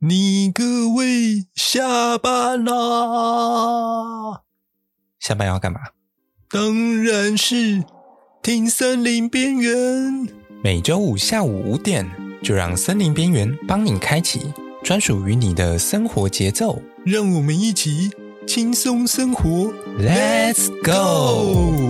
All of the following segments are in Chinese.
你各位下班啦！下班要干嘛？当然是听森林边缘。每周五下午五点，就让森林边缘帮你开启专属于你的生活节奏。让我们一起轻松生活，Let's go！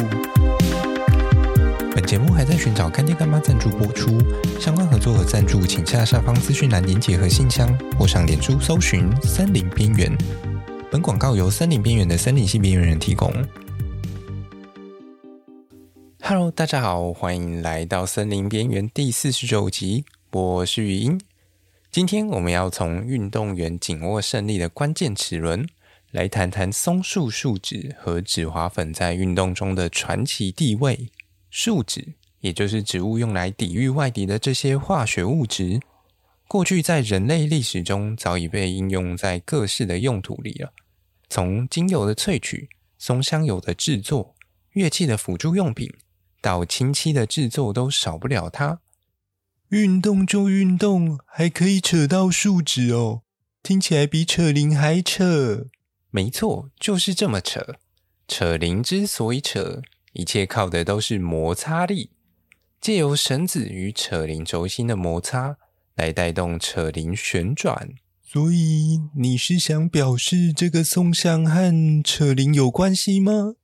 节目还在寻找干爹干妈赞助播出，相关合作和赞助，请下下方资讯栏连结和信箱，或上脸书搜寻“森林边缘”。本广告由森林边缘的森林系边缘人提供。Hello，大家好，欢迎来到森林边缘第四十九集，我是语音。今天我们要从运动员紧握胜利的关键齿轮，来谈谈松树树脂和脂滑粉在运动中的传奇地位。树脂，也就是植物用来抵御外敌的这些化学物质，过去在人类历史中早已被应用在各式的用途里了。从精油的萃取、松香油的制作、乐器的辅助用品，到清漆的制作，都少不了它。运动就运动，还可以扯到树脂哦，听起来比扯铃还扯。没错，就是这么扯。扯铃之所以扯。一切靠的都是摩擦力，借由绳子与扯铃轴心的摩擦来带动扯铃旋转。所以你是想表示这个松香和扯铃有关系吗？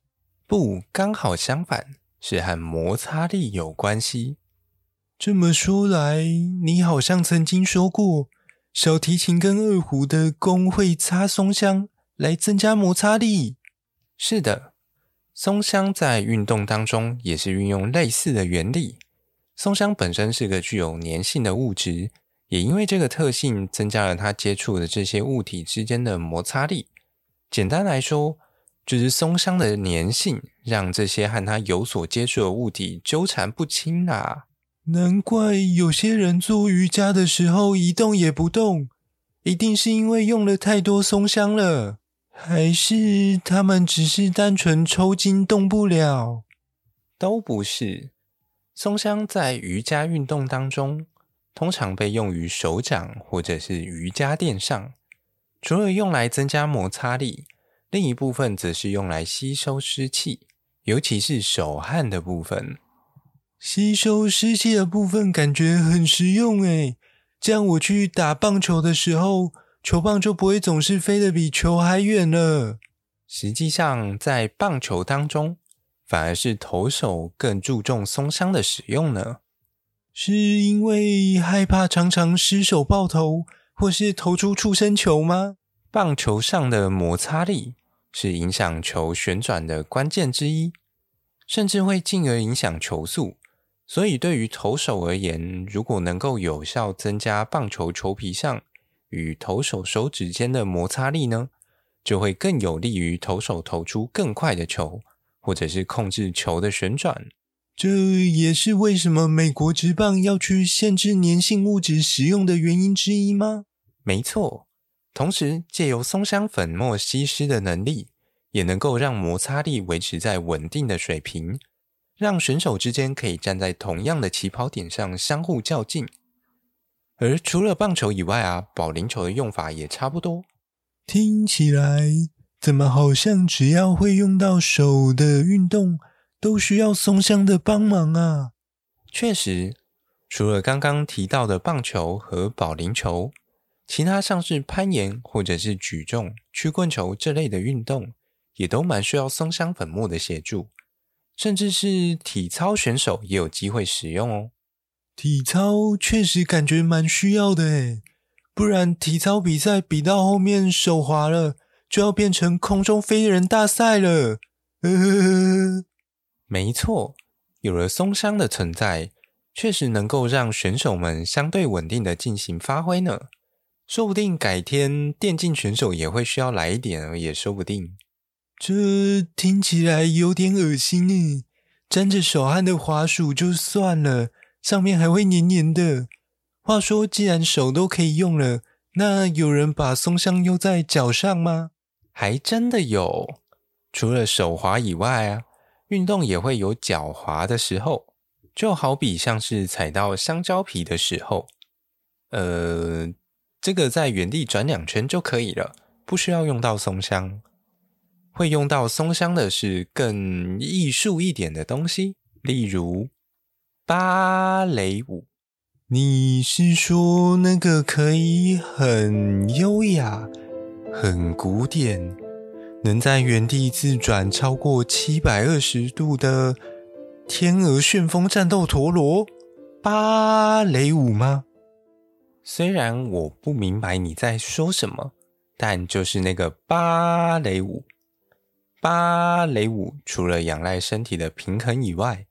不，刚好相反，是和摩擦力有关系。这么说来，你好像曾经说过，小提琴跟二胡的弓会擦松香来增加摩擦力。是的。松香在运动当中也是运用类似的原理。松香本身是个具有粘性的物质，也因为这个特性，增加了它接触的这些物体之间的摩擦力。简单来说，就是松香的粘性让这些和它有所接触的物体纠缠不清啊。难怪有些人做瑜伽的时候一动也不动，一定是因为用了太多松香了。还是他们只是单纯抽筋动不了？都不是。松香在瑜伽运动当中，通常被用于手掌或者是瑜伽垫上。除了用来增加摩擦力，另一部分则是用来吸收湿气，尤其是手汗的部分。吸收湿气的部分感觉很实用诶，这样我去打棒球的时候。球棒就不会总是飞得比球还远了。实际上，在棒球当中，反而是投手更注重松香的使用呢。是因为害怕常常失手爆头，或是投出触身球吗？棒球上的摩擦力是影响球旋转的关键之一，甚至会进而影响球速。所以，对于投手而言，如果能够有效增加棒球球皮上与投手手指间的摩擦力呢，就会更有利于投手投出更快的球，或者是控制球的旋转。这也是为什么美国职棒要去限制粘性物质使用的原因之一吗？没错。同时，借由松香粉末吸湿的能力，也能够让摩擦力维持在稳定的水平，让选手之间可以站在同样的起跑点上相互较劲。而除了棒球以外啊，保龄球的用法也差不多。听起来怎么好像只要会用到手的运动，都需要松香的帮忙啊？确实，除了刚刚提到的棒球和保龄球，其他像是攀岩或者是举重、曲棍球这类的运动，也都蛮需要松香粉末的协助，甚至是体操选手也有机会使用哦。体操确实感觉蛮需要的诶，不然体操比赛比到后面手滑了，就要变成空中飞人大赛了。呵呵呵。没错，有了松香的存在，确实能够让选手们相对稳定的进行发挥呢。说不定改天电竞选手也会需要来一点，也说不定。这听起来有点恶心诶，沾着手汗的滑鼠就算了。上面还会黏黏的。话说，既然手都可以用了，那有人把松香用在脚上吗？还真的有。除了手滑以外啊，运动也会有脚滑的时候，就好比像是踩到香蕉皮的时候。呃，这个在原地转两圈就可以了，不需要用到松香。会用到松香的是更艺术一点的东西，例如芭蕾舞。你是说那个可以很优雅、很古典，能在原地自转超过七百二十度的天鹅旋风战斗陀螺芭蕾舞吗？虽然我不明白你在说什么，但就是那个芭蕾舞。芭蕾舞除了仰赖身体的平衡以外，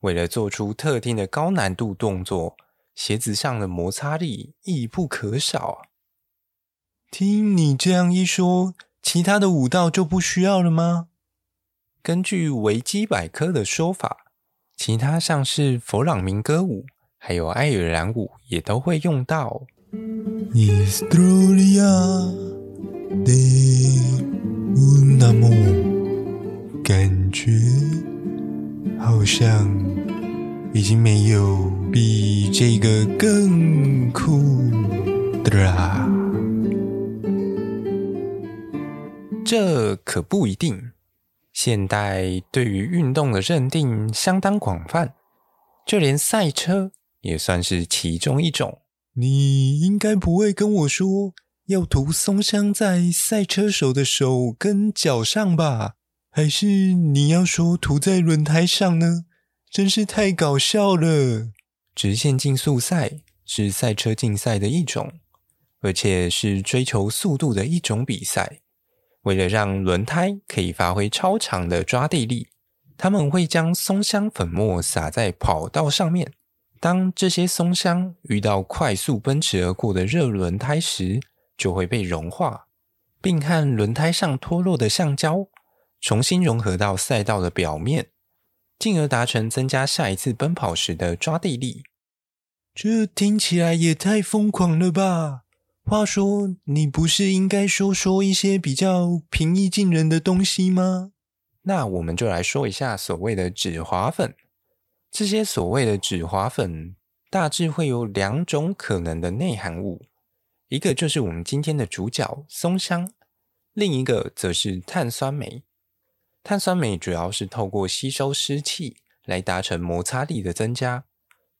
为了做出特定的高难度动作，鞋子上的摩擦力亦不可少。听你这样一说，其他的舞蹈就不需要了吗？根据维基百科的说法，其他像是佛朗明哥舞，还有爱尔兰舞也都会用到。感觉好像已经没有比这个更酷的啦。这可不一定。现代对于运动的认定相当广泛，就连赛车也算是其中一种。你应该不会跟我说要涂松香在赛车手的手跟脚上吧？还是你要说涂在轮胎上呢？真是太搞笑了！直线竞速赛是赛车竞赛的一种，而且是追求速度的一种比赛。为了让轮胎可以发挥超强的抓地力，他们会将松香粉末撒在跑道上面。当这些松香遇到快速奔驰而过的热轮胎时，就会被融化，并和轮胎上脱落的橡胶重新融合到赛道的表面，进而达成增加下一次奔跑时的抓地力。这听起来也太疯狂了吧！话说，你不是应该说说一些比较平易近人的东西吗？那我们就来说一下所谓的止滑粉。这些所谓的止滑粉，大致会有两种可能的内含物，一个就是我们今天的主角松香，另一个则是碳酸镁。碳酸镁主要是透过吸收湿气来达成摩擦力的增加，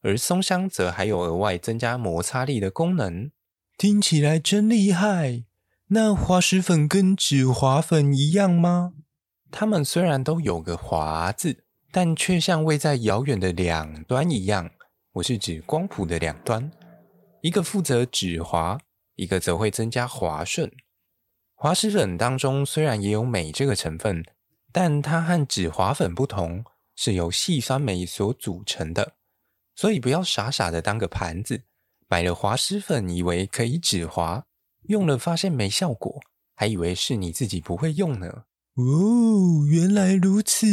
而松香则还有额外增加摩擦力的功能。听起来真厉害！那滑石粉跟止滑粉一样吗？它们虽然都有个“滑”字，但却像位在遥远的两端一样。我是指光谱的两端，一个负责止滑，一个则会增加滑顺。滑石粉当中虽然也有镁这个成分。但它和止滑粉不同，是由细酸镁所组成的，所以不要傻傻的当个盘子，买了滑石粉以为可以止滑，用了发现没效果，还以为是你自己不会用呢。哦，原来如此。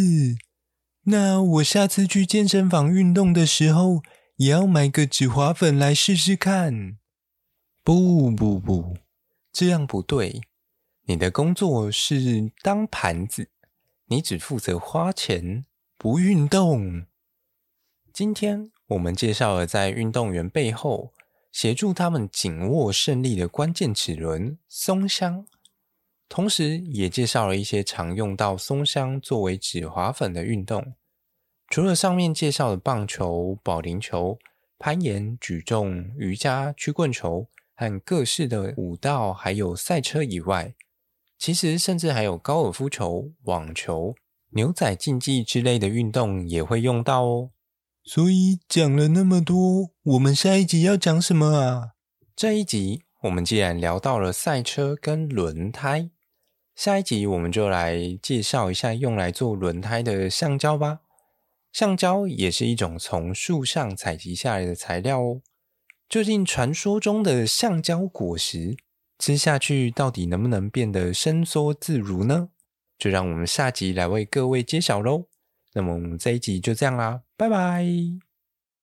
那我下次去健身房运动的时候，也要买个止滑粉来试试看。不不不，这样不对。你的工作是当盘子。你只负责花钱，不运动。今天我们介绍了在运动员背后协助他们紧握胜利的关键齿轮——松香，同时也介绍了一些常用到松香作为止滑粉的运动。除了上面介绍的棒球、保龄球、攀岩、举重、瑜伽、曲棍球和各式的舞蹈，还有赛车以外，其实，甚至还有高尔夫球、网球、牛仔竞技之类的运动也会用到哦。所以讲了那么多，我们下一集要讲什么啊？这一集我们既然聊到了赛车跟轮胎，下一集我们就来介绍一下用来做轮胎的橡胶吧。橡胶也是一种从树上采集下来的材料哦。究竟传说中的橡胶果实，吃下去到底能不能变得伸缩自如呢？就让我们下集来为各位揭晓喽。那么我们这一集就这样啦，拜拜。